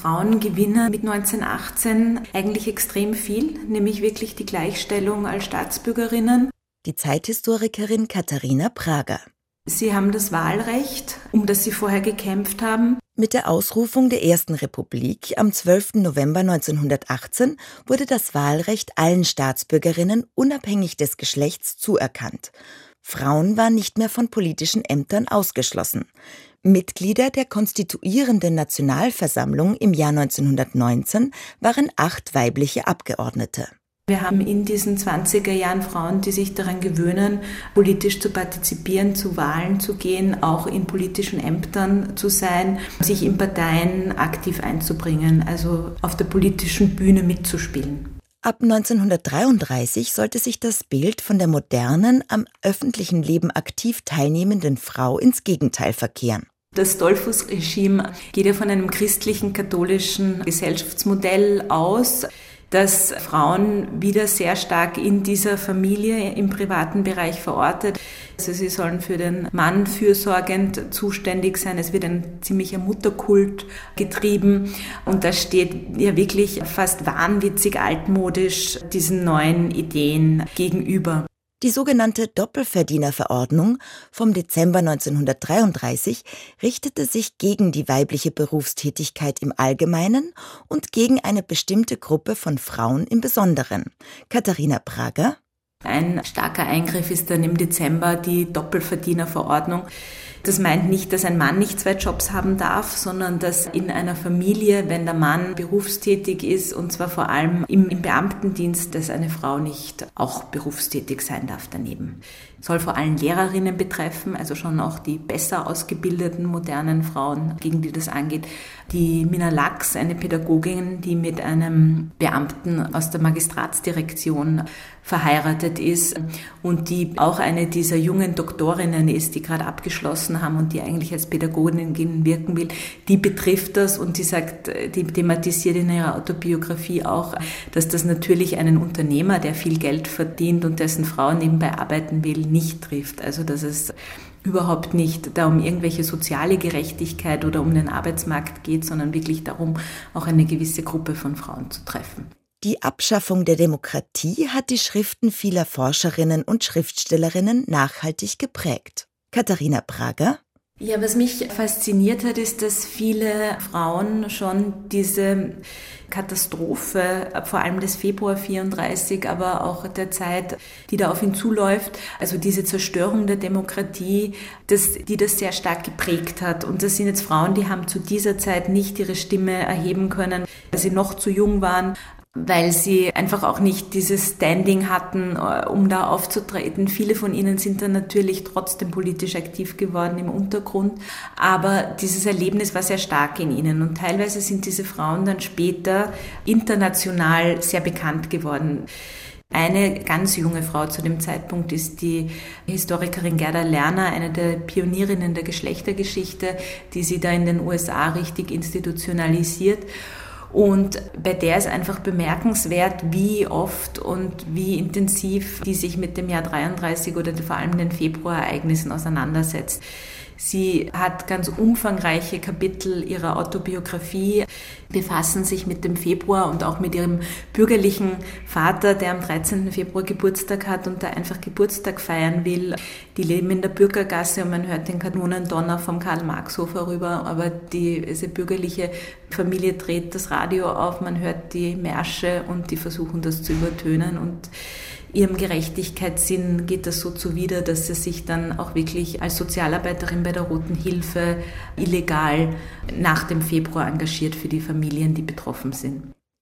Frauen gewinnen mit 1918 eigentlich extrem viel, nämlich wirklich die Gleichstellung als Staatsbürgerinnen. Die Zeithistorikerin Katharina Prager. Sie haben das Wahlrecht, um das Sie vorher gekämpft haben. Mit der Ausrufung der Ersten Republik am 12. November 1918 wurde das Wahlrecht allen Staatsbürgerinnen unabhängig des Geschlechts zuerkannt. Frauen waren nicht mehr von politischen Ämtern ausgeschlossen. Mitglieder der konstituierenden Nationalversammlung im Jahr 1919 waren acht weibliche Abgeordnete. Wir haben in diesen 20er Jahren Frauen, die sich daran gewöhnen, politisch zu partizipieren, zu Wahlen zu gehen, auch in politischen Ämtern zu sein, sich in Parteien aktiv einzubringen, also auf der politischen Bühne mitzuspielen. Ab 1933 sollte sich das Bild von der modernen, am öffentlichen Leben aktiv teilnehmenden Frau ins Gegenteil verkehren. Das Dollfuß-Regime geht ja von einem christlichen, katholischen Gesellschaftsmodell aus dass Frauen wieder sehr stark in dieser Familie im privaten Bereich verortet. Also sie sollen für den Mann fürsorgend zuständig sein. Es wird ein ziemlicher Mutterkult getrieben und das steht ja wirklich fast wahnwitzig altmodisch diesen neuen Ideen gegenüber. Die sogenannte Doppelverdienerverordnung vom Dezember 1933 richtete sich gegen die weibliche Berufstätigkeit im Allgemeinen und gegen eine bestimmte Gruppe von Frauen im Besonderen. Katharina Prager. Ein starker Eingriff ist dann im Dezember die Doppelverdienerverordnung. Das meint nicht, dass ein Mann nicht zwei Jobs haben darf, sondern dass in einer Familie, wenn der Mann berufstätig ist, und zwar vor allem im, im Beamtendienst, dass eine Frau nicht auch berufstätig sein darf daneben. Soll vor allem Lehrerinnen betreffen, also schon auch die besser ausgebildeten modernen Frauen, gegen die das angeht. Die Mina Lachs, eine Pädagogin, die mit einem Beamten aus der Magistratsdirektion verheiratet ist und die auch eine dieser jungen Doktorinnen ist, die gerade abgeschlossen haben und die eigentlich als Pädagogin wirken will, die betrifft das und die sagt, die thematisiert in ihrer Autobiografie auch, dass das natürlich einen Unternehmer, der viel Geld verdient und dessen Frau nebenbei arbeiten will, nicht trifft. Also dass es überhaupt nicht da um irgendwelche soziale Gerechtigkeit oder um den Arbeitsmarkt geht, sondern wirklich darum, auch eine gewisse Gruppe von Frauen zu treffen. Die Abschaffung der Demokratie hat die Schriften vieler Forscherinnen und Schriftstellerinnen nachhaltig geprägt. Katharina Prager ja, was mich fasziniert hat, ist, dass viele Frauen schon diese Katastrophe, vor allem des Februar 34, aber auch der Zeit, die da auf ihn zuläuft, also diese Zerstörung der Demokratie, das, die das sehr stark geprägt hat. Und das sind jetzt Frauen, die haben zu dieser Zeit nicht ihre Stimme erheben können, weil sie noch zu jung waren, weil sie einfach auch nicht dieses Standing hatten, äh, um da aufzutreten. Viele von ihnen sind dann natürlich trotzdem politisch aktiv geworden im Untergrund, aber dieses Erlebnis war sehr stark in ihnen und teilweise sind diese Frauen dann später international sehr bekannt geworden. Eine ganz junge Frau zu dem Zeitpunkt ist die Historikerin Gerda Lerner, eine der Pionierinnen der Geschlechtergeschichte, die sie da in den USA richtig institutionalisiert. Und bei der ist einfach bemerkenswert, wie oft und wie intensiv die sich mit dem Jahr 33 oder vor allem den Februarereignissen auseinandersetzt. Sie hat ganz umfangreiche Kapitel ihrer Autobiografie, befassen sich mit dem Februar und auch mit ihrem bürgerlichen Vater, der am 13. Februar Geburtstag hat und da einfach Geburtstag feiern will. Die leben in der Bürgergasse und man hört den Kanonendonner vom Karl-Marx-Hof herüber, aber die, diese bürgerliche Familie dreht das Radio auf, man hört die Märsche und die versuchen das zu übertönen und ihrem Gerechtigkeitssinn geht das so zuwider, dass sie sich dann auch wirklich als Sozialarbeiterin bei der Roten Hilfe illegal nach dem Februar engagiert für die Familien, die betroffen sind.